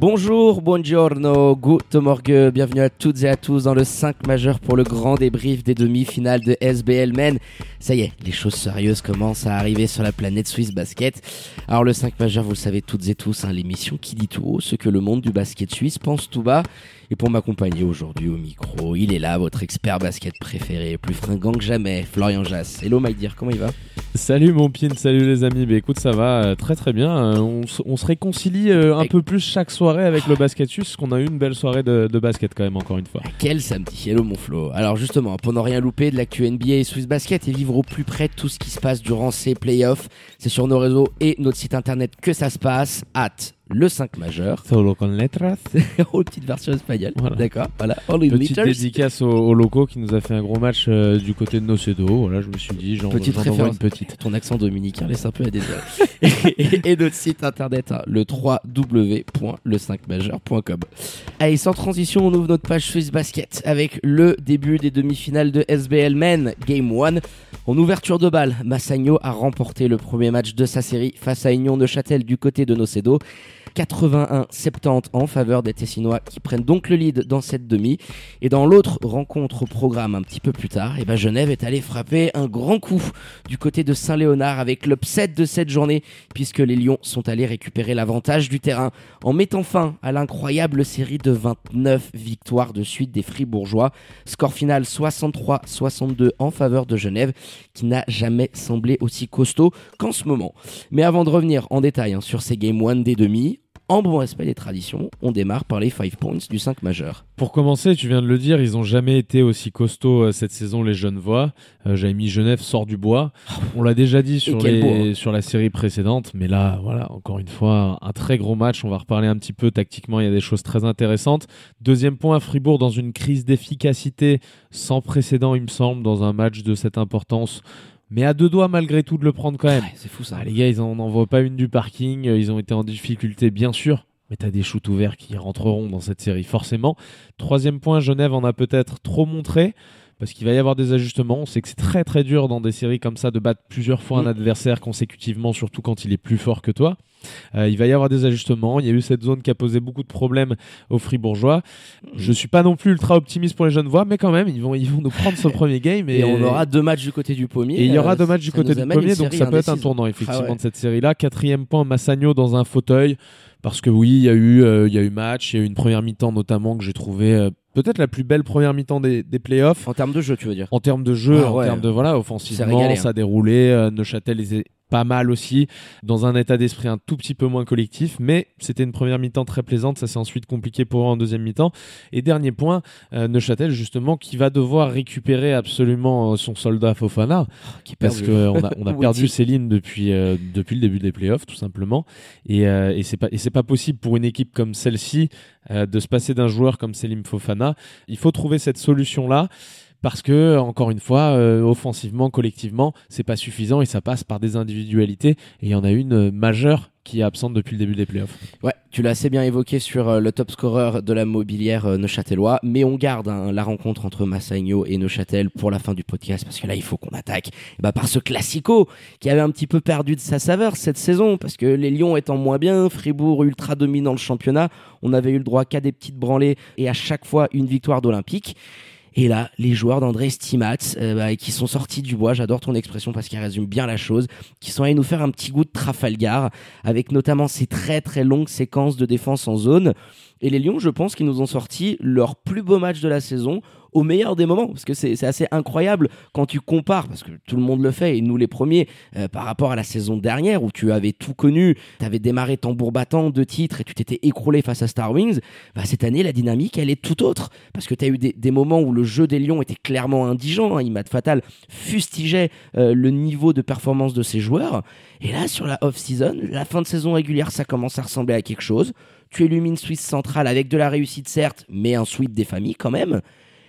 Bonjour, buongiorno, good morgue, bienvenue à toutes et à tous dans le 5 majeur pour le grand débrief des demi-finales de SBL Men. Ça y est, les choses sérieuses commencent à arriver sur la planète Swiss Basket. Alors le 5 majeur, vous le savez toutes et tous, hein, l'émission qui dit tout haut ce que le monde du basket suisse pense tout bas. Et pour m'accompagner aujourd'hui au micro, il est là, votre expert basket préféré, plus fringant que jamais, Florian Jass. Hello Maïdir, comment il va? Salut mon pin, salut les amis. Bah écoute, ça va euh, très très bien. Euh, on, se réconcilie euh, un peu plus chaque soirée avec le basket suisse, qu'on a eu une belle soirée de, de basket quand même, encore une fois. Quel samedi, hello mon Flo. Alors justement, pour ne rien louper de l'actu NBA et Swiss Basket et vivre au plus près de tout ce qui se passe durant ces playoffs, c'est sur nos réseaux et notre site internet que ça se passe, at le 5 majeur. Solo con letras. oh, petite version espagnole. Voilà. D'accord, voilà. All in Petite letters. dédicace au, au loco qui nous a fait un gros match euh, du côté de Nocedo. Voilà, je me suis dit, j'en Petite référence. une petite. Ton accent dominicain laisse un peu à désirer. et, et notre site internet, hein, le www.le5majeur.com. Allez, sans transition, on ouvre notre page Swiss Basket avec le début des demi-finales de SBL Men, Game 1. En ouverture de balle, Massagno a remporté le premier match de sa série face à Union de Châtel du côté de Nocedo. 81-70 en faveur des Tessinois qui prennent donc le lead dans cette demi. Et dans l'autre rencontre au programme un petit peu plus tard, eh ben Genève est allé frapper un grand coup du côté de Saint-Léonard avec l'upset de cette journée puisque les Lions sont allés récupérer l'avantage du terrain en mettant fin à l'incroyable série de 29 victoires de suite des Fribourgeois. Score final 63-62 en faveur de Genève qui n'a jamais semblé aussi costaud qu'en ce moment. Mais avant de revenir en détail hein, sur ces Game 1 des demi, en bon respect des traditions, on démarre par les 5 points du 5 majeur. Pour commencer, tu viens de le dire, ils ont jamais été aussi costauds euh, cette saison, les Genevois. Euh, J'avais mis Genève sort du bois. On l'a déjà dit sur, quel les- bois, hein. sur la série précédente, mais là, voilà, encore une fois, un très gros match. On va reparler un petit peu tactiquement, il y a des choses très intéressantes. Deuxième point, Fribourg dans une crise d'efficacité sans précédent, il me semble, dans un match de cette importance. Mais à deux doigts malgré tout de le prendre quand même. Ouais, c'est fou ça. Ah, les gars, ils en envoient pas une du parking. euh, Ils ont été en difficulté, bien sûr. Mais t'as des shoots ouverts qui rentreront dans cette série, forcément. Troisième point, Genève en a peut-être trop montré. Parce qu'il va y avoir des ajustements. On sait que c'est très très dur dans des séries comme ça de battre plusieurs fois un Mm. adversaire consécutivement, surtout quand il est plus fort que toi. Euh, il va y avoir des ajustements. Il y a eu cette zone qui a posé beaucoup de problèmes aux Fribourgeois. Je suis pas non plus ultra optimiste pour les jeunes voix, mais quand même, ils vont, ils vont nous prendre ce premier game. Et, on aura deux matchs du côté du pommier. Et il y aura Euh, deux matchs du côté du une donc ça peut être un tournant effectivement Ah ouais. de cette série-là. Quatrième point, Massagno dans un fauteuil, parce que oui, il y a eu, euh, il y a eu match, il y a eu une première mi-temps notamment que j'ai trouvé euh, peut-être la plus belle première mi-temps des, des playoffs. En termes de jeu, tu veux dire? En termes de jeu, Ah en termes de voilà, offensivement, régalé, ça hein. a déroulé. Euh, Neuchâtel était pas mal aussi, dans un état d'esprit un tout petit peu moins collectif, mais c'était une première mi-temps très plaisante. Ça s'est ensuite compliqué pour eux en deuxième mi-temps. Et dernier point, euh, Neuchâtel justement qui va devoir récupérer absolument euh, son soldat Fofana Qui parce qu'on a, on a perdu. Céline depuis, euh, depuis le début des playoffs, tout simplement. Et, euh, et c'est pas, et c'est pas possible pour une équipe comme celle-ci euh, de se passer d'un joueur comme Selim Fofana. Il faut trouver cette solution-là. Parce que, encore une fois, euh, offensivement, collectivement, c'est pas suffisant et ça passe par des individualités. Et il y en a une euh, majeure qui est absente depuis le début des playoffs. Ouais, tu l'as assez bien évoqué sur euh, le top scorer de la mobilière neuchâtelois, mais on garde hein, la rencontre entre Massagno et Neuchâtel pour la fin du podcast parce que là il faut qu'on attaque ben, par ce classico qui avait un petit peu perdu de sa saveur cette saison parce que les Lions étant moins bien, Fribourg ultra dominant le championnat, on avait eu le droit qu'à des petites branlées et à chaque fois une victoire d'Olympique. Et là, les joueurs d'André Stimat, euh, bah, qui sont sortis du bois, j'adore ton expression parce qu'elle résume bien la chose, qui sont allés nous faire un petit goût de Trafalgar, avec notamment ces très très longues séquences de défense en zone. Et les Lions, je pense qu'ils nous ont sorti leur plus beau match de la saison au meilleur des moments, parce que c'est assez incroyable quand tu compares, parce que tout le monde le fait, et nous les premiers, euh, par rapport à la saison dernière où tu avais tout connu, tu avais démarré tambour battant, deux titres, et tu t'étais écroulé face à Star Wings, bah, cette année, la dynamique, elle est tout autre, parce que tu as eu des, des moments où le jeu des Lions était clairement indigent, hein, Imad Fatal fustigeait euh, le niveau de performance de ses joueurs, et là, sur la off-season, la fin de saison régulière, ça commence à ressembler à quelque chose, tu illumines Suisse centrale avec de la réussite certes, mais un sweep des familles quand même.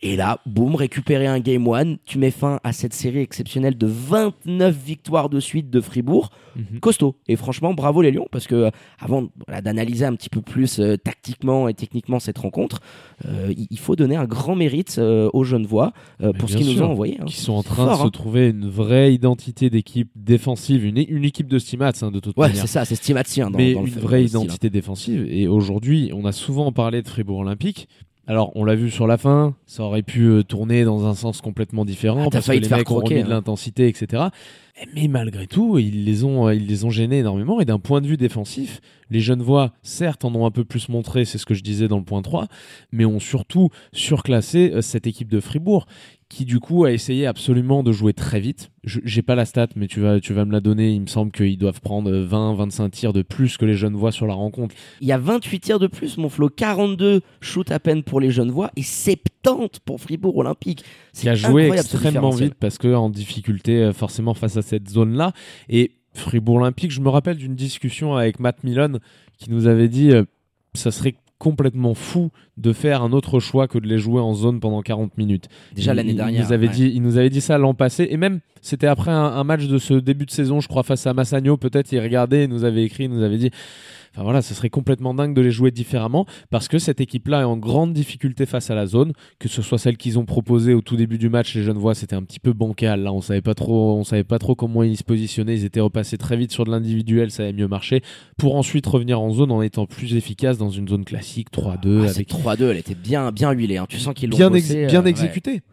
Et là, boum, récupérer un game one, tu mets fin à cette série exceptionnelle de 29 victoires de suite de Fribourg. Mhm. Costaud. Et franchement, bravo les Lions, parce que euh, avant voilà, d'analyser un petit peu plus euh, tactiquement et techniquement cette rencontre, euh, il- faut donner un grand mérite euh, aux Genevois pour ce qu'ils nous ont envoyé. hein. qui sont en train fort, de se hein. trouver une vraie identité d'équipe défensive, une, une équipe de Stimats hein, de toute Ouais, manière. c'est ça, c'est stimatien dans, mais dans une vraie hein. identité défensive. Et aujourd'hui, on a souvent parlé de Fribourg Olympique. Alors, on l'a vu sur la fin, ça aurait pu euh, tourner dans un sens complètement différent Ah, parce que les mecs ont croquer, de hein. l'intensité, etc. Mais malgré tout, ils les ont, euh, ils les ont gênés énormément. Et d'un point de vue défensif, les Genevois, certes, en ont un peu plus montré, c'est ce que je disais dans le point 3, mais ont surtout surclassé euh, cette équipe de Fribourg qui du coup a essayé absolument de jouer très vite. Je- J'ai pas la stat, mais tu vas, tu vas me la donner. Il me semble qu'ils doivent prendre 20-25 tirs de plus que les Genevois sur la rencontre. Il y a 28 tirs de plus, mon Flo. 42 shoots à peine pour les Genevois et 70 pour Fribourg Olympique. Qui a joué extrêmement vite parce que en difficulté euh, forcément face à cette zone là et Fribourg Olympique je me rappelle d'une discussion avec Matt Milon qui nous avait dit euh, ça serait complètement fou de faire un autre choix que de les jouer en zone pendant 40 minutes. Déjà Il- l'année il dernière. nous avait ouais. dit, il nous avait dit ça l'an passé et même c'était après un, un match de ce début de saison, je crois face à Massagno, peut-être il regardait, il nous avait écrit, il nous avait dit Enfin voilà, ce serait complètement dingue de les jouer différemment parce que cette équipe-là est en grande difficulté face à la zone, que ce soit celle qu'ils ont proposée au tout début du match, les Genevois, c'était un petit peu bancal. Là, on savait pas trop, on savait pas trop comment ils se positionnaient. Ils étaient repassés très vite sur de l'individuel, ça avait mieux marché, pour ensuite revenir en zone en étant plus efficace dans une zone classique 3-2 Ah, avec cette 3-2, elle était bien, bien huilée. hein. Tu sens qu'ils l'ont bien, bossé, ex- bien euh, ouais.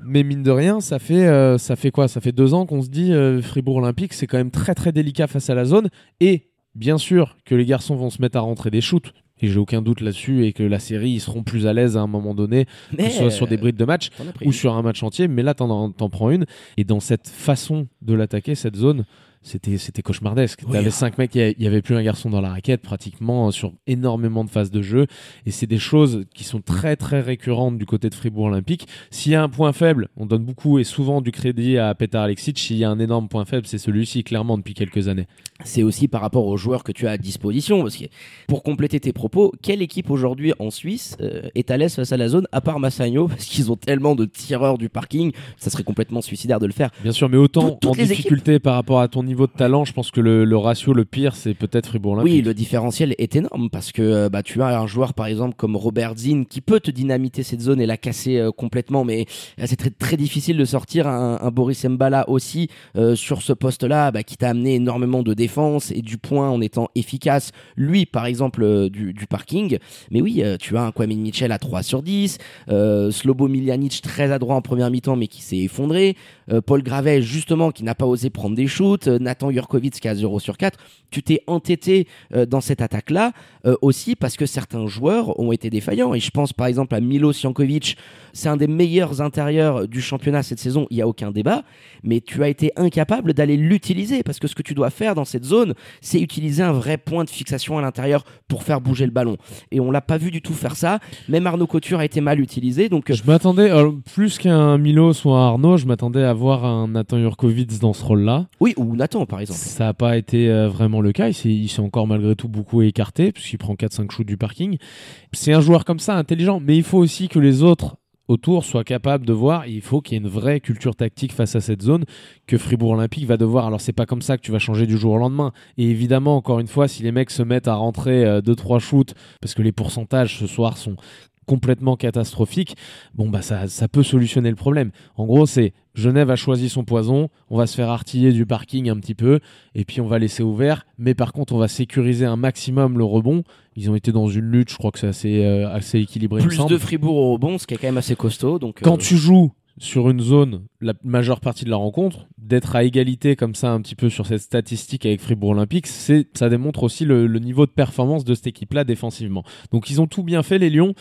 Mais mine de rien, ça fait, euh, ça fait quoi? Ça fait deux ans qu'on se dit euh, Fribourg Olympique, c'est quand même très très délicat face à la zone. Et bien sûr que les garçons vont se mettre à rentrer des shoots. Et j'ai aucun doute là-dessus et que la série, ils seront plus à l'aise à un moment donné, que ce soit sur des euh, brides de match ou sur un match entier. Mais là, t'en, t'en prends une. Et dans cette façon de l'attaquer, cette zone, c'était, c'était cauchemardesque. Oui. T'avais cinq mecs, il y avait plus un garçon dans la raquette pratiquement euh, sur énormément de phases de jeu. Et c'est des choses qui sont très très récurrentes du côté de Fribourg Olympique. S'il y a un point faible, on donne beaucoup et souvent du crédit à Petar Alexic. S'il y a un énorme point faible, c'est celui-ci clairement depuis quelques années. c'est aussi par rapport aux joueurs que tu as à disposition. Parce que pour compléter tes propos, quelle équipe aujourd'hui en Suisse euh, est à l'aise face à la zone, à part Massagno, parce qu'ils ont tellement de tireurs du parking, ça serait complètement suicidaire de le faire. Bien sûr, mais autant toutes en difficulté par rapport à ton niveau de talent, je pense que le, le ratio le pire, c'est peut-être Fribourg Olympique. Oui, le différentiel est énorme parce que euh, bah, tu as un joueur par exemple comme Robert Zinn qui peut te dynamiter cette zone et la casser euh, complètement, mais euh, c'est très, très difficile de sortir un, un Boris Mbala aussi euh, sur ce poste-là bah, qui t'a amené énormément de défense et du point en étant efficace. Lui, par exemple, euh, du, du parking. Mais oui, tu as un Kwame Mitchell à 3 sur 10, euh, Slobo Miljanic très adroit en première mi-temps mais qui s'est effondré, euh, Paul Gravet justement qui n'a pas osé prendre des shoots, euh, Nathan Jurkovic qui a 0 sur 4. Tu t'es entêté euh, dans cette attaque-là euh, aussi parce que certains joueurs ont été défaillants. Et je pense par exemple à Milo Jankovic, c'est un des meilleurs intérieurs du championnat cette saison, il n'y a aucun débat, mais tu as été incapable d'aller l'utiliser parce que ce que tu dois faire dans cette zone, c'est utiliser un vrai point de fixation à l'intérieur pour faire bouger le ballon. Et on l'a pas vu du tout faire ça. Même Arnaud Couture a été mal utilisé. Donc, euh, Je m'attendais, alors, plus qu'un Milos ou un Arnaud, je m'attendais à voir un Nathan Jurkovic dans ce rôle-là. oui, ou Nathan par exemple. Ça n'a pas été euh, vraiment le cas. Il s'est, encore malgré tout beaucoup écarté, prend 4-5 shoots du parking. C'est un joueur comme ça, intelligent, mais il faut aussi que les autres autour soient capables de voir. Il faut qu'il y ait une vraie culture tactique face à cette zone que Fribourg Olympique va devoir. Alors, c'est pas comme ça que tu vas changer du jour au lendemain. Et évidemment, encore une fois, si les mecs se mettent à rentrer 2-3 shoots, parce que les pourcentages ce soir sont complètement catastrophiques, bon bah ça, ça peut solutionner le problème. En gros, c'est Genève a choisi son poison, on va se faire artiller du parking un petit peu, et puis on va laisser ouvert, mais par contre on va sécuriser un maximum le rebond. Ils ont été dans une lutte, je crois que c'est assez, euh, assez équilibré. Plus de Fribourg au rebond, ce qui est quand même assez costaud. Donc, Quand euh, tu joues sur une zone la majeure partie de la rencontre, d'être à égalité comme ça un petit peu sur cette statistique avec Fribourg Olympique, ça démontre aussi le, le niveau de performance de cette équipe-là défensivement. Donc ils ont tout bien fait les Lions.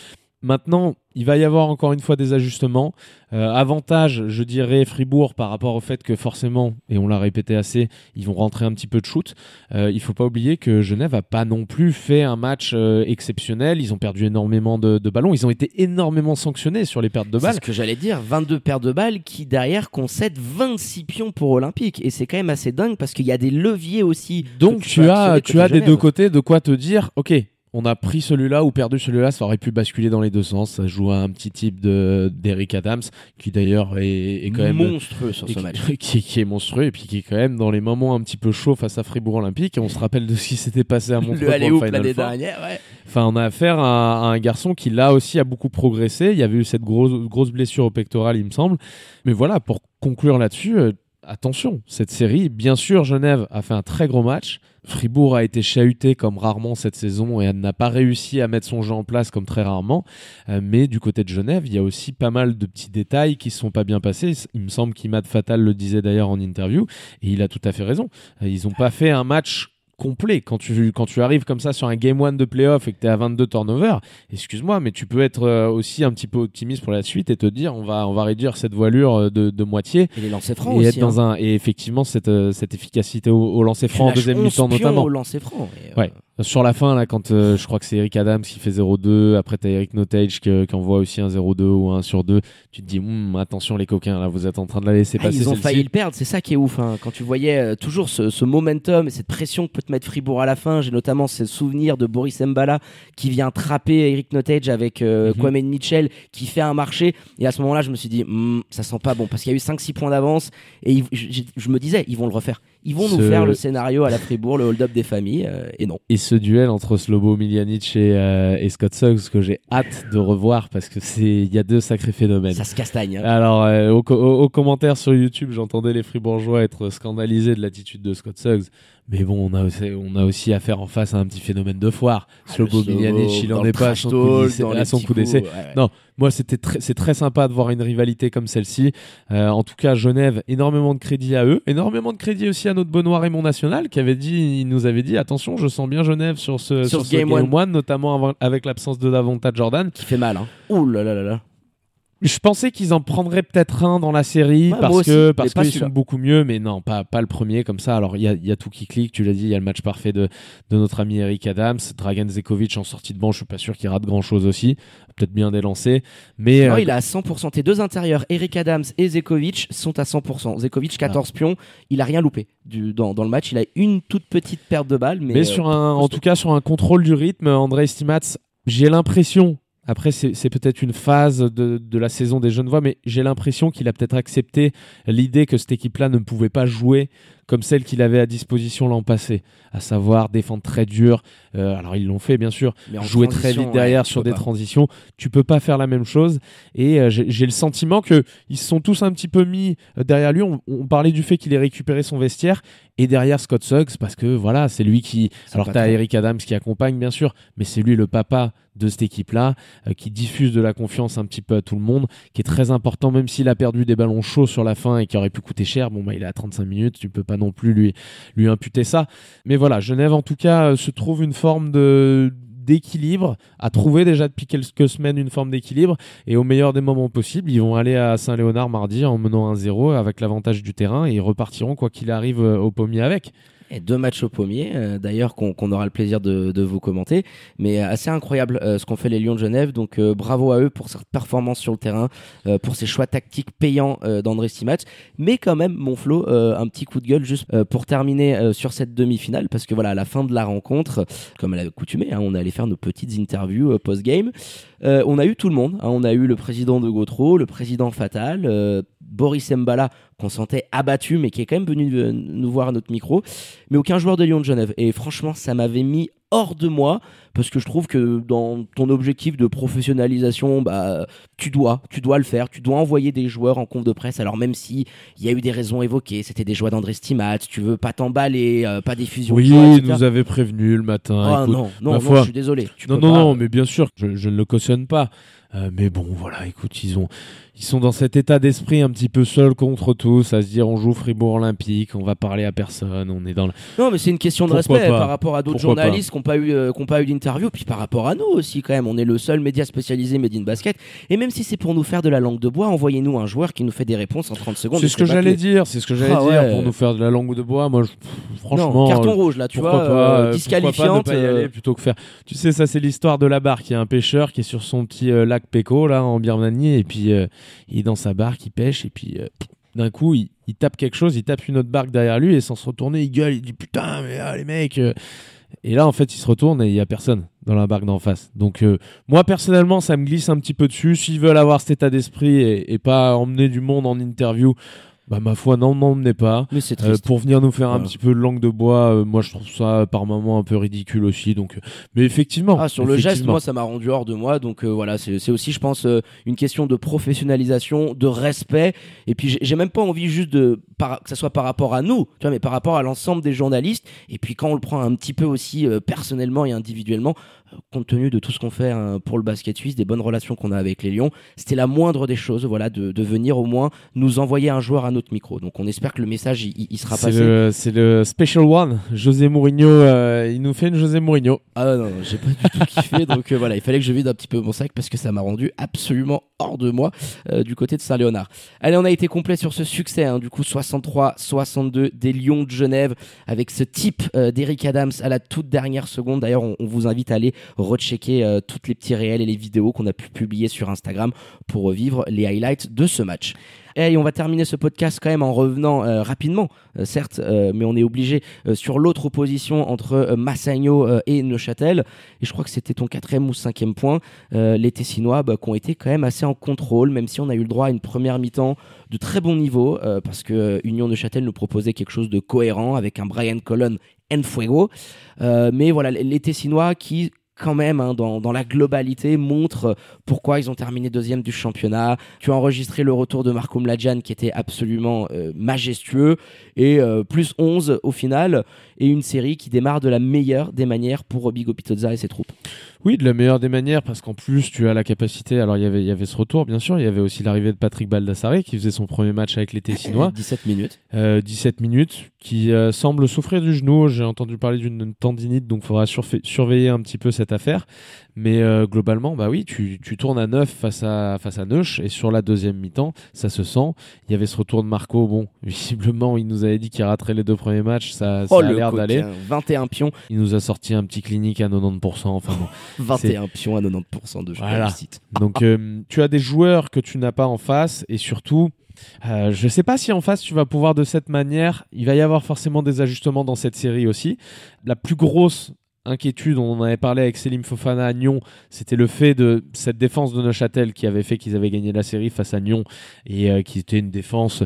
Maintenant, il va y avoir encore une fois des ajustements. Euh, avantage, je dirais, Fribourg par rapport au fait que forcément, et on l'a répété assez, ils vont rentrer un petit peu de shoot. Euh, il faut pas oublier que Genève a pas non plus fait un match euh, exceptionnel. Ils ont perdu énormément de, de ballons. Ils ont été énormément sanctionnés sur les pertes de C'est balles. ce que j'allais dire, 22 paires de balles qui derrière concèdent 26 pions pour Olympique. Et c'est quand même assez dingue parce qu'il y a des leviers aussi. Donc tu as, tu as des deux côtés de quoi te dire, ok, on a pris celui-là ou perdu celui-là, ça aurait pu basculer dans les deux sens. Ça joue à un petit type de d'Eric Adams, qui d'ailleurs est, est quand même monstrueux sur ce match. qui, qui est monstrueux et puis qui est quand même dans les moments un petit peu chauds face à Fribourg Olympique. Et on se rappelle de ce qui s'était passé à Montreux Le pour l'année dernière, ouais. Enfin, on a affaire à, à un garçon qui là aussi a beaucoup progressé. Il y avait eu cette grosse, grosse blessure au pectoral, il me semble. Mais voilà, pour conclure là-dessus, euh, attention, cette série, bien sûr, Genève a fait un très gros match. Fribourg a été chahuté comme rarement cette saison et n'a pas réussi à mettre son jeu en place comme très rarement. Euh, mais du côté de Genève, il y a aussi pas mal de petits détails qui ne sont pas bien passés. Il me semble qu'Imad Fatal le disait d'ailleurs en interview et il a tout à fait raison. Euh, Ils n'ont pas fait un match complet quand tu quand tu arrives comme ça sur un game one de playoff et que tu es à 22 turnovers excuse-moi mais tu peux être euh, aussi un petit peu optimiste pour la suite et te dire on va on va réduire cette voilure euh, de, de moitié Et les lancers francs et aussi. être dans hein. un et effectivement cette euh, cette efficacité au, au lancer franc en deuxième 11 mi-temps notamment au lancer franc. Euh, Ouais. Sur la fin, là, quand euh, je crois que c'est Eric Adams qui fait 0-2, après t'as Eric Notage qui, qui envoie aussi un 0-2 ou un sur 2, tu te dis, Hum, attention les coquins, là, vous êtes en train de la laisser Ah, passer. ils ont failli le perdre, c'est ça qui est ouf. hein. Quand tu voyais euh, toujours ce, ce momentum et cette pression que peut te mettre Fribourg à la fin, j'ai notamment ce souvenir de Boris Mbala qui vient trapper Eric Notage avec euh, Mhm. Kwame Mitchell qui fait un marché. Et à ce moment-là, je me suis dit, Hmm, ça sent pas bon parce qu'il y a eu 5-6 points d'avance et ils- je- je me disais, ils vont le refaire. Ils vont nous faire le scénario à la Fribourg, le hold-up des familles. euh, et non. Et ce duel entre Slobo Miljanic et, euh, et Scott Suggs que j'ai hâte de revoir parce que c'est il y a deux sacrés phénomènes. Ça se castagne. hein. Alors, euh, aux, aux- aux commentaires sur YouTube, j'entendais les Fribourgeois être scandalisés de l'attitude de Scott Suggs. Mais bon, on a aussi, on a aussi affaire en face à un petit phénomène de foire. Slobo Le Slobo, Miljanic, il en est pas à son coup d'essai- ouais, ouais. Non, moi, c'était très, c'est très sympa de voir une rivalité comme celle-ci. Euh, en tout cas, Genève, énormément de crédit à eux, énormément de crédit aussi à notre Benoît Raymond National, qui avait dit, il nous avait dit, attention, je sens bien Genève sur ce, Sur sur ce game game, one. one, notamment avec l'absence de Davonta Jordan. Qui fait mal. Hein. Ouh là là là là. Je pensais qu'ils en prendraient peut-être un dans la série Ouais, parce que parce qu'ils sont beaucoup mieux, mais non, pas pas le premier comme ça. Alors il y a, y a tout qui clique. Tu l'as dit, il y a le match parfait de de notre ami Eric Adams, Dragan Zekovic en sortie de banc. Je suis pas sûr qu'il rate grand chose aussi. Peut-être bien des lancers, mais Non, euh, il est à 100%. Tes deux intérieurs, Eric Adams et Zekovic, sont à 100%. Zekovic, 14 Ah. pions. Il a rien loupé du, dans, dans le match. Il a une toute petite perte de balle. Mais, Mais euh, sur un, en tout cas, sur un contrôle du rythme, André Stimats, j'ai l'impression. Après, c'est peut-être une phase de, la saison des Genevois, mais j'ai l'impression qu'il a peut-être accepté l'idée que cette équipe-là ne pouvait pas jouer comme celle qu'il avait à disposition l'an passé, à savoir défendre très dur. Euh, alors ils l'ont fait bien sûr, Mais jouer très vite derrière ouais, tu sur des pas. transitions. Tu peux pas faire la même chose. Et euh, j'ai le sentiment que ils se sont tous un petit peu mis euh, derrière lui. On, on parlait du fait qu'il ait récupéré son vestiaire et derrière Scott Suggs parce que voilà, c'est lui qui. Alors t'as patron. Eric Adams qui accompagne bien sûr, mais c'est lui le papa de cette équipe-là euh, qui diffuse de la confiance un petit peu à tout le monde, qui est très important même s'il a perdu des ballons chauds sur la fin et qui aurait pu coûter cher. Bon bah il est à 35 minutes, tu peux pas non plus lui lui imputer ça. Mais voilà, Genève en tout cas euh, se trouve une forme de d'équilibre, a trouvé déjà depuis quelques semaines une forme d'équilibre et au meilleur des moments possibles, ils vont aller à Saint-Léonard mardi en menant 1-0 avec l'avantage du terrain et ils repartiront quoi qu'il arrive euh, au pommier avec. Deux matchs au pommier, euh, d'ailleurs, qu'on aura le plaisir de, vous commenter. Mais euh, assez incroyable euh, ce qu'ont fait les Lions de Genève. Donc bravo à eux pour cette performance sur le terrain, pour ces choix tactiques payants d'André Stimac. Mais quand même, mon Flo, euh, un petit coup de gueule juste pour terminer sur cette demi-finale. Parce que voilà, la fin de la rencontre, comme à l'accoutumée, hein, on allait faire nos petites interviews post-game. On a eu tout le monde. hein. on a eu le président de Gautreau, le président Fatal, Boris Mbala, qu'on sentait abattu, mais qui est quand même venu euh, nous voir à notre micro. Mais aucun joueur de Lyon de Genève. Et franchement, ça m'avait mis hors de moi, parce que je trouve que dans ton objectif de professionnalisation, bah, tu dois, tu dois le faire. Tu dois envoyer des joueurs en conf de presse. Alors même si il y a eu des raisons évoquées, c'était des joueurs d'André Stimat, tu veux pas t'emballer, euh, pas diffusion. de Oui, il nous avait prévenu le matin. Ah Écoute, non, non, non, foi. je suis désolé. Tu non, non, pas, non, mais bien sûr, je, je ne le cautionne pas. Euh, mais bon, voilà, écoute, ils ont, ils sont dans cet état d'esprit un petit peu seul contre tous, à se dire on joue Fribourg Olympique, on va parler à personne, on est dans le. Non, mais c'est une question de Pourquoi respect pas par rapport à d'autres journalistes qui n'ont pas eu, euh, qui ont pas eu d'interview, puis par rapport à nous aussi quand même. On est le seul média spécialisé Made in Basket. Et même si c'est pour nous faire de la langue de bois, envoyez-nous un joueur qui nous fait des réponses en 30 secondes. C'est ce que j'allais dire, c'est ce que j'allais Ah dire pour nous faire de la langue de bois. Moi, je- pff, franchement, Non, carton euh, rouge là, tu vois, pas, euh, euh, pourquoi pas ne disqualifiante. pas y aller plutôt que faire. Tu sais, ça c'est l'histoire de la barque. Il y a un pêcheur qui est sur son petit euh, lac Péco là en Birmanie et puis euh, il est dans sa barque, il pêche et puis d'un coup il, il tape quelque chose, il tape une autre barque derrière lui et sans se retourner il gueule, il dit putain mais ah, les mecs. euh, Et là, en fait, il se retourne et il y a personne dans la barque d'en face. Donc, euh, moi, personnellement, ça me glisse un petit peu dessus. S'ils veulent avoir cet état d'esprit et, et pas emmener du monde en interview, bah, ma foi, non, m'emmenez pas. Mais c'est Euh, triste. pour venir nous faire un petit peu de langue de bois, euh, moi je trouve ça euh, par moments un peu ridicule aussi. Donc, mais effectivement, Ah, sur le geste, moi, ça m'a rendu hors de moi. Donc euh, voilà, c'est aussi, je pense, euh, une question de professionnalisation, de respect. Et puis, j'ai même pas envie juste de par, que ça soit par rapport à nous, tu vois, mais par rapport à l'ensemble des journalistes. Et puis, quand on le prend un petit peu aussi euh, personnellement et individuellement, euh, compte tenu de tout ce qu'on fait hein, pour le basket suisse, des bonnes relations qu'on a avec les Lions, c'était la moindre des choses, voilà, de, de venir au moins nous envoyer un joueur à notre micro. Donc, on espère que le message, il, sera passé. c'est le special one, José Mourinho. euh, il nous fait une José Mourinho. Ah non, non, j'ai pas du tout kiffé. Donc voilà, il fallait que je vide un petit peu mon sac parce que ça m'a rendu absolument hors de moi du côté de Saint-Léonard. Allez, on a été complet sur ce succès. hein, du coup, 63-62 des Lions de Genève avec ce type euh, d'Eric Adams à la toute dernière seconde. D'ailleurs, on, vous invite à aller rechecker euh, toutes les petits réels et les vidéos qu'on a pu publier sur Instagram pour revivre les highlights de ce match. Et on va terminer ce podcast quand même en revenant euh, rapidement, euh, certes, euh, mais on est obligé sur l'autre opposition entre Massagno et Neuchâtel. Et je crois que c'était ton quatrième ou cinquième point. Les Tessinois bah, qui ont été quand même assez en contrôle, même si on a eu le droit à une première mi-temps de très bon niveau, parce que Union Neuchâtel nous proposait quelque chose de cohérent avec un Brian Colon en fuego. Euh, mais voilà, les Tessinois qui quand même, hein, dans, dans la globalité, montrent euh, pourquoi ils ont terminé deuxième du championnat. Tu as enregistré le retour de Marco Mladjan qui était absolument euh, majestueux et euh, plus 11 au final et une série qui démarre de la meilleure des manières pour Bigo Pitozza et ses troupes. Oui, de la meilleure des manières, parce qu'en plus, tu as la capacité. Alors, il y avait, il y avait ce retour, bien sûr. Il y avait aussi l'arrivée de Patrick Baldassare, qui faisait son premier match avec les Tessinois. 17 minutes. Euh, 17 minutes, qui euh, semble souffrir du genou. J'ai entendu parler d'une tendinite, donc il faudra surveiller un petit peu cette affaire. Mais euh, globalement, bah oui, tu, tu tournes à 9 face à, face à Neuch, et sur la deuxième mi-temps, ça se sent. Il y avait ce retour de Marco. Bon, visiblement, il nous avait dit qu'il raterait les deux premiers matchs. Ça, ça Oh a le l'air d'aller. coquin, 21 pions, Il nous a sorti un petit clinique à 90%. Enfin bon. 21 pions à 90% de Voilà. réussite. Donc euh, tu as des joueurs que tu n'as pas en face et surtout, euh, je ne sais pas si en face tu vas pouvoir de cette manière. Il va y avoir forcément des ajustements dans cette série aussi. La plus grosse inquiétude, on en avait parlé avec Selim Fofana à Nyon, c'était le fait de cette défense de Neuchâtel qui avait fait qu'ils avaient gagné la série face à Nyon et euh, qui était une défense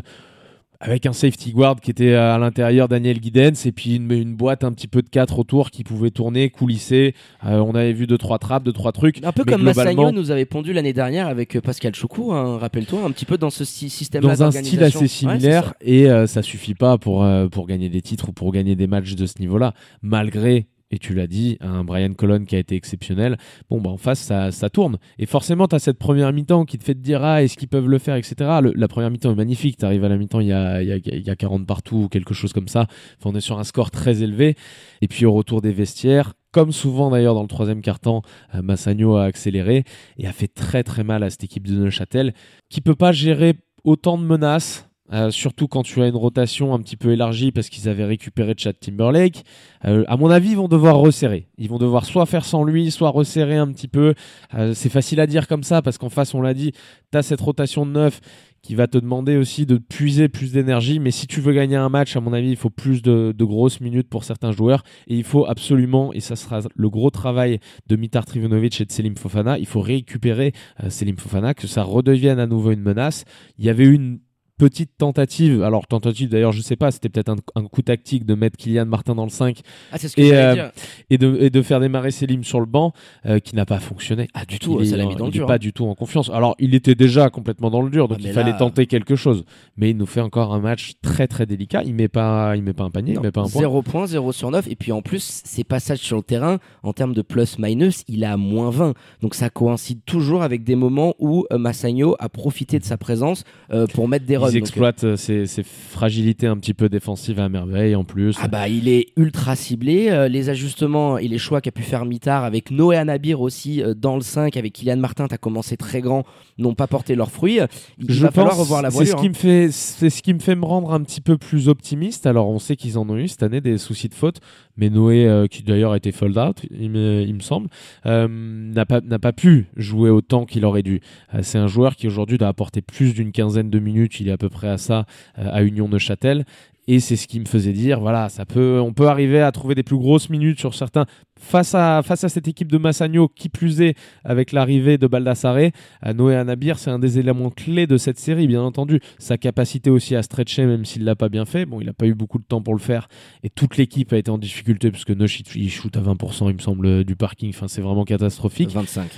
avec un safety guard qui était à l'intérieur Daniel Guidens et puis une, une boîte un petit peu de 4 autour qui pouvait tourner, coulisser. Euh, on avait vu deux trois trappes, deux trois trucs. Un peu comme globalement- Massagno nous avait pondu l'année dernière avec euh, Pascal Choukou, hein, rappelle-toi, un petit peu dans ce sy- système-là dans un style assez similaire et euh, ça suffit pas pour, euh, pour gagner des titres ou pour gagner des matchs de ce niveau-là malgré et tu l'as dit, un Brian Colon qui a été exceptionnel. Bon, bah en face, ça, tourne. Et forcément, tu as cette première mi-temps qui te fait te dire, ah, est-ce qu'ils peuvent le faire, etc. La première mi-temps est magnifique. Tu arrives à la mi-temps, il y a, il y, a, il y a 40 partout ou quelque chose comme ça. Enfin, on est sur un score très élevé. Et puis, au retour des vestiaires, comme souvent d'ailleurs dans le troisième quart-temps, euh, Massagno a accéléré et a fait très très mal à cette équipe de Neuchâtel qui peut pas gérer autant de menaces. Euh, surtout quand tu as une rotation un petit peu élargie parce qu'ils avaient récupéré Chad Timberlake. Euh, à mon avis, ils vont devoir resserrer. Ils vont devoir soit faire sans lui, soit resserrer un petit peu. Euh, c'est facile à dire comme ça parce qu'en face, on l'a dit, tu as cette rotation de neuf qui va te demander aussi de puiser plus d'énergie. Mais si tu veux gagner un match, à mon avis, il faut plus de, grosses minutes pour certains joueurs. Et il faut absolument, et ça sera le gros travail de Mitar Trivunovic et de Selim Fofana, il faut récupérer euh, Selim Fofana, que ça redevienne à nouveau une menace. Il y avait une petite tentative, alors tentative d'ailleurs je sais pas, c'était peut-être un, un coup tactique de mettre Kylian Martin dans le 5 Ah, c'est ce que Et, j'allais euh, dire. et de, et de faire démarrer Selim sur le banc euh, qui n'a pas fonctionné. Ah, du tout, il ça l'a mis dans le il est dur. pas du tout en confiance. Alors il était déjà complètement dans le dur, donc Ah, il fallait là- tenter quelque chose. Mais il nous fait encore un match très très délicat. Il met pas, il met pas un panier, Non, il met pas un point. 0 points, 0 sur 9. Et puis en plus, ses passages sur le terrain, en termes de plus-minus, il à moins 20. Donc ça coïncide toujours avec des moments où euh, Massagno a profité de sa présence euh, pour mettre des runs. Ils euh, exploitent euh, ses, ses fragilités un petit peu défensives à merveille en plus. Ah bah il est ultra ciblé, Euh, les ajustements et les choix qu'a pu faire Mitard avec Noé Anabir aussi euh, dans le 5 avec Kylian Martin, t'as commencé très grand, n'ont pas porté leurs fruits. Il je va falloir revoir la c'est ce voilure. qui hein. me fait c'est ce qui me fait me rendre un petit peu plus optimiste alors on sait qu'ils en ont eu cette année des soucis de faute mais Noé euh, qui d'ailleurs a été fold out il me, semble euh, n'a pas pas pu jouer autant qu'il aurait dû. Euh, c'est un joueur qui aujourd'hui doit apporter plus d'une quinzaine de minutes. Il est à peu près à ça à Union Neuchâtel Et c'est ce qui me faisait dire, voilà, ça peut, on peut arriver à trouver des plus grosses minutes sur certains. Face à, face à cette équipe de Massagno, qui plus est, avec l'arrivée de Baldassare, à Noé Anabir, c'est un des éléments clés de cette série, bien entendu. Sa capacité aussi à stretcher, même s'il l'a pas bien fait. Bon, il n'a pas eu beaucoup de temps pour le faire. Et toute l'équipe a été en difficulté, puisque Nosh, il shoot à 20%, il me semble, du parking. Enfin, c'est vraiment catastrophique. 25.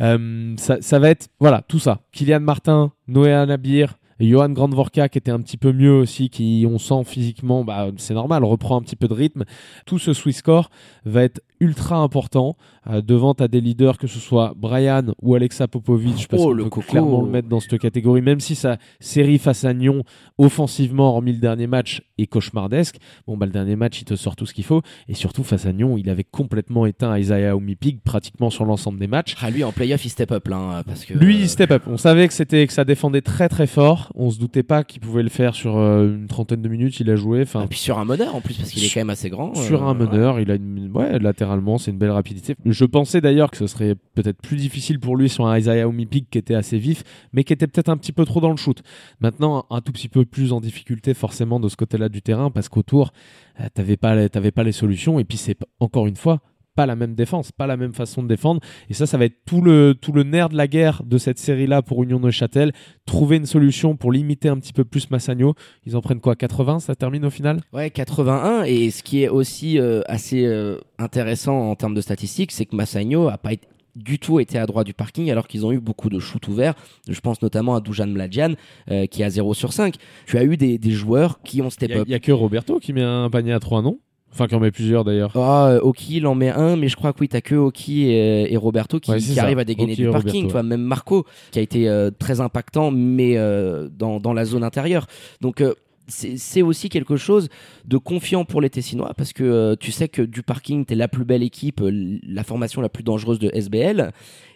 Euh, ça, ça va être, voilà, tout ça. Kylian Martin, Noé Anabir, Johan Grandvorka qui était un petit peu mieux aussi, qui on sent physiquement, bah, c'est normal, reprend un petit peu de rythme. Tout ce Swiss score va être ultra important euh, devant à des leaders que ce soit Brian ou Alexa Popovic parce Oh, qu'on le peut coco. clairement le mettre dans cette catégorie même si sa série face à Nyon offensivement hormis le dernier match est cauchemardesque bon bah le dernier match il te sort tout ce qu'il faut et surtout face à Nyon il avait complètement éteint Isaiah Omipig pratiquement sur l'ensemble des matchs Ah, lui, en playoff, il step up là. hein, parce que, lui, euh, il step up. On savait que c'était que ça défendait très très fort. On se doutait pas qu'il pouvait le faire sur euh, une trentaine de minutes. Il a joué. Enfin, Et puis sur un meneur en plus, parce qu'il est quand même assez grand. sur euh, un meneur, il a une, ouais, c'est une belle rapidité. Je pensais d'ailleurs que ce serait peut-être plus difficile pour lui sur un Isaiah Omipig qui était assez vif, mais qui était peut-être un petit peu trop dans le shoot. Maintenant, un tout petit peu plus en difficulté forcément de ce côté-là du terrain, parce qu'autour, euh, t'avais pas, t'avais pas les solutions. Et puis c'est encore une fois pas la même défense, pas la même façon de défendre. Et ça, ça va être tout le, tout le nerf de la guerre de cette série-là pour Union Neuchâtel. Trouver une solution pour limiter un petit peu plus Massagno. Ils en prennent quoi 80 Ça termine au final? Ouais, 81. Et ce qui est aussi euh, assez euh, intéressant en termes de statistiques, c'est que Massagno a pas été du tout été à droite du parking alors qu'ils ont eu beaucoup de shoots ouverts. Je pense notamment à Dujan Mladjan euh, qui a 0 sur 5. Tu as eu des, des joueurs qui ont step Il up. n'y a, que Roberto qui met un panier à 3 non? Enfin, qui en met plusieurs d'ailleurs. Ah, euh, Oki, il en met un, mais je crois que oui, t'as que Oki et, et Roberto qui, Ouais, arrivent à dégainer Oki du parking. Roberto, Tu même Marco, qui a été euh, très impactant, mais euh, dans, dans la zone intérieure. Donc, euh, c'est aussi quelque chose de confiant pour les Tessinois, parce que euh, tu sais que du parking, t'es la plus belle équipe, la formation la plus dangereuse de SBL.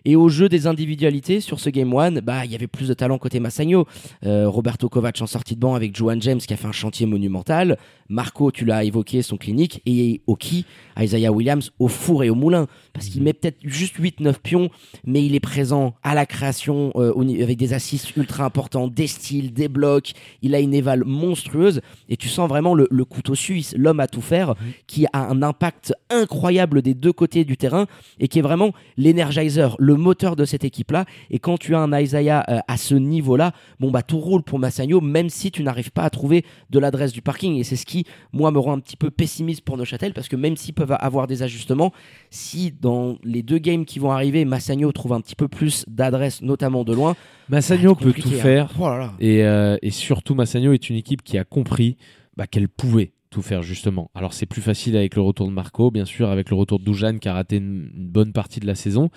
Et au jeu des individualités, sur ce Game 1, bah, il y avait plus de talent côté Massagno. Euh, Roberto Kovac en sortie de banc avec Johan James qui a fait un chantier monumental. Marco, tu l'as évoqué, son clinique. Et Oki, Isaiah Williams au four et au moulin. Parce qu'il met peut-être juste 8-9 pions, mais il est présent à la création euh, avec des assists ultra importants, des styles, des blocs. Il a une éval monstrueuse. Et tu sens vraiment le, le couteau suisse, l'homme à tout faire, qui a un impact incroyable des deux côtés du terrain et qui est vraiment l'énergizer, le moteur de cette équipe-là. Et quand tu as un Isaiah euh, à ce niveau-là, bon bah tout roule pour Massagno, même si tu n'arrives pas à trouver de l'adresse du parking. Et c'est ce qui, moi, me rend un petit peu pessimiste pour Neuchâtel, parce que même s'ils peuvent avoir des ajustements, si dans les deux games qui vont arriver, Massagno trouve un petit peu plus d'adresse, notamment de loin, Massagno c'est peut tout hein. faire. Oh là là. Et, euh, et surtout, Massagno est une équipe qui a compris bah, qu'elle pouvait tout faire justement. Alors c'est plus facile avec le retour de Marco, bien sûr, avec le retour de Dujan qui a raté une, une bonne partie de la saison.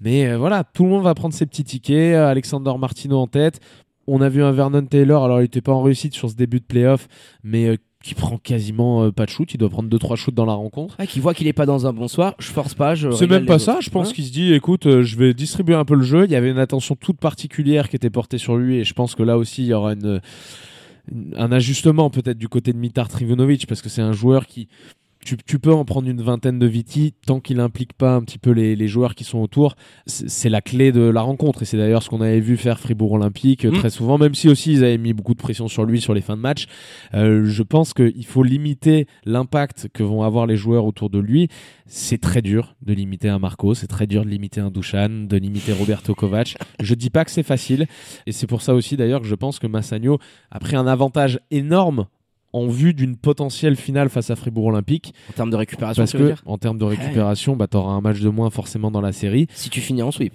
Mais euh, voilà, tout le monde va prendre ses petits tickets. euh, Alexander Martino en tête. On a vu un Vernon Taylor, alors il n'était pas en réussite sur ce début de playoff, mais euh, qui prend quasiment euh, pas de shoot. Il doit prendre 2-3 shoots dans la rencontre. Ouais, qui voit qu'il est pas dans un bon soir, je force pas, je C'est même pas ça, autres. je pense qu'il se dit écoute, euh, je vais distribuer un peu le jeu. Il y avait une attention toute particulière qui était portée sur lui et je pense que là aussi il y aura une, une- un ajustement peut-être du côté de Mitar Trivunovic parce que c'est un joueur qui. Tu, tu peux en prendre une vingtaine de Viti tant qu'il implique pas un petit peu les, les joueurs qui sont autour. C'est c'est la clé de la rencontre et c'est d'ailleurs ce qu'on avait vu faire Fribourg Olympique euh, Mm. très souvent, même si aussi ils avaient mis beaucoup de pression sur lui sur les fins de match. Euh, je pense qu'il faut limiter l'impact que vont avoir les joueurs autour de lui. C'est très dur de limiter un Marco, c'est très dur de limiter un Duchan, de limiter Roberto Kovac. Je dis pas que c'est facile, et c'est pour ça aussi d'ailleurs que je pense que Massagno a pris un avantage énorme en vue d'une potentielle finale face à Fribourg Olympique, En termes de récupération, parce veux que dire? en termes de récupération, bah, tu auras un match de moins forcément dans la série. Si tu finis en sweep.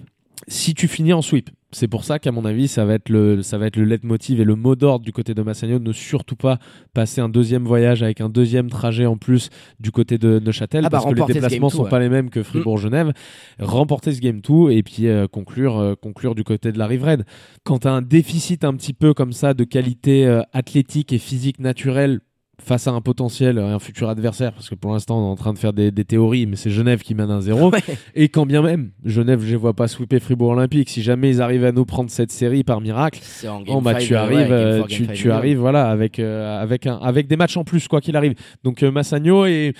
Si tu finis en sweep. C'est pour ça qu'à mon avis, ça va être le, ça va être le leitmotiv et le mot d'ordre du côté de Massagno, ne surtout pas passer un deuxième voyage avec un deuxième trajet en plus du côté de Neuchâtel, Ah bah, parce que les déplacements two, sont ouais. pas les mêmes que Fribourg-Genève. Remporter ce game 2 et puis euh, conclure, euh, conclure du côté de la Rive-Raide. Quand tu as un déficit un petit peu comme ça de qualité euh, athlétique et physique naturelle face à un potentiel, un futur adversaire, parce que pour l'instant on est en train de faire des, des théories, mais c'est Genève qui mène un 0 Ouais. et quand bien même, Genève, je les vois pas sweeper Fribourg Olympique. Si jamais ils arrivent à nous prendre cette série par miracle, en bon bah tu arrives, ouais, euh, four, tu, arrives voilà avec euh, avec un avec des matchs en plus quoi qu'il arrive. Donc euh, Massagno est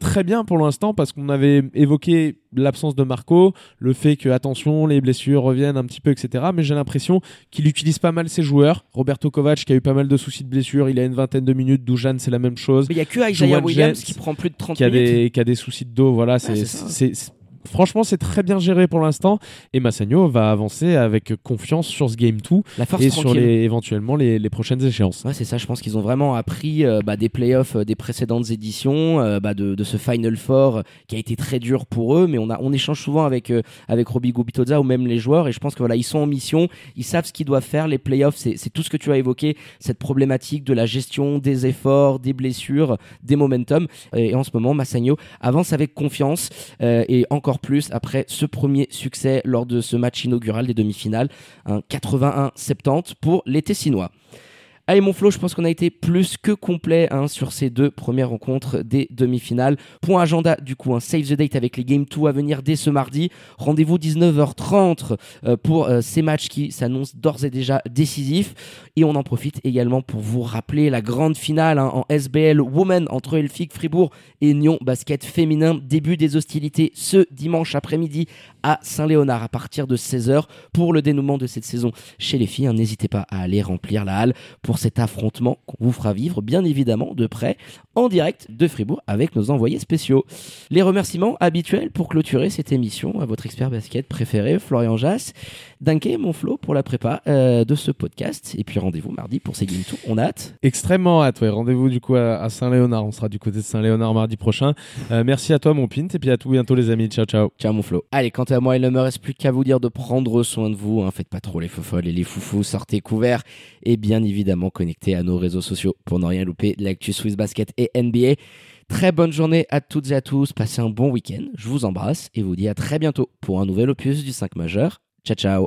très bien pour l'instant parce qu'on avait évoqué l'absence de Marco, le fait que attention les blessures reviennent un petit peu, etc. Mais j'ai l'impression qu'il utilise pas mal ses joueurs. Roberto Kovac qui a eu pas mal de soucis de blessures, il a une vingtaine de minutes. Dujan c'est la même chose. Mais il y a que Isaiah Williams qui prend plus de 30 qui a minutes. Des, qui a des soucis de dos, voilà. c'est c'est Franchement, c'est très bien géré pour l'instant. Et Massagno va avancer avec confiance sur ce Game 2 La force et tranquille. sur les, éventuellement les, les prochaines échéances. Ouais, c'est ça. Je pense qu'ils ont vraiment appris euh, bah, des playoffs euh, des précédentes éditions, euh, bah, de, de, ce Final Four qui a été très dur pour eux. Mais on, a, on échange souvent avec, avec Robbie Gubitoza ou même les joueurs. Et je pense que voilà, ils sont en mission. Ils savent ce qu'ils doivent faire. Les playoffs, c'est c'est tout ce que tu as évoqué. Cette problématique de la gestion des efforts, des blessures, des momentum. Et en ce moment, Massagno avance avec confiance et encore plus après ce premier succès lors de ce match inaugural des demi-finales. Un 81-70 pour les Tessinois. Allez mon Flo, je pense qu'on a été plus que complet hein, sur ces deux premières rencontres des demi-finales. Point agenda du coup, un save the date avec les Game 2 à venir dès ce mardi. Rendez-vous 19h30 euh, pour euh, ces matchs qui s'annoncent d'ores et déjà décisifs. Et on en profite également pour vous rappeler la grande finale hein, en SBL Women entre Elfic Fribourg et Nyon Basket Féminin. Début des hostilités ce dimanche après-midi à Saint-Léonard à partir de 16h pour le dénouement de cette saison chez les filles. hein. N'hésitez pas à aller remplir la halle pour cet affrontement qu'on vous fera vivre bien évidemment de près en direct de Fribourg avec nos envoyés spéciaux. Les remerciements habituels pour clôturer cette émission à votre expert basket préféré, Florian Jass. Danke, mon Flo, pour la prépa euh, de ce podcast. Et puis rendez-vous mardi pour ces Game 2. On a hâte. Extrêmement hâte, ouais. Rendez-vous du coup à, à Saint-Léonard. On sera du côté de Saint-Léonard mardi prochain. Euh, merci à toi, mon Pint, et puis à tout bientôt, les amis. Ciao, ciao. Ciao mon Flo. Allez, quant à moi, il ne me reste plus qu'à vous dire de prendre soin de vous. Hein. Faites pas trop les fofolles et les foufous. Sortez couverts et bien évidemment connectez à nos réseaux sociaux pour ne rien louper l'actu Swiss Basket et NBA. Très bonne journée à toutes et à tous. Passez un bon week-end. Je vous embrasse et vous dis à très bientôt pour un nouvel opus du 5 majeur. Ciao, ciao.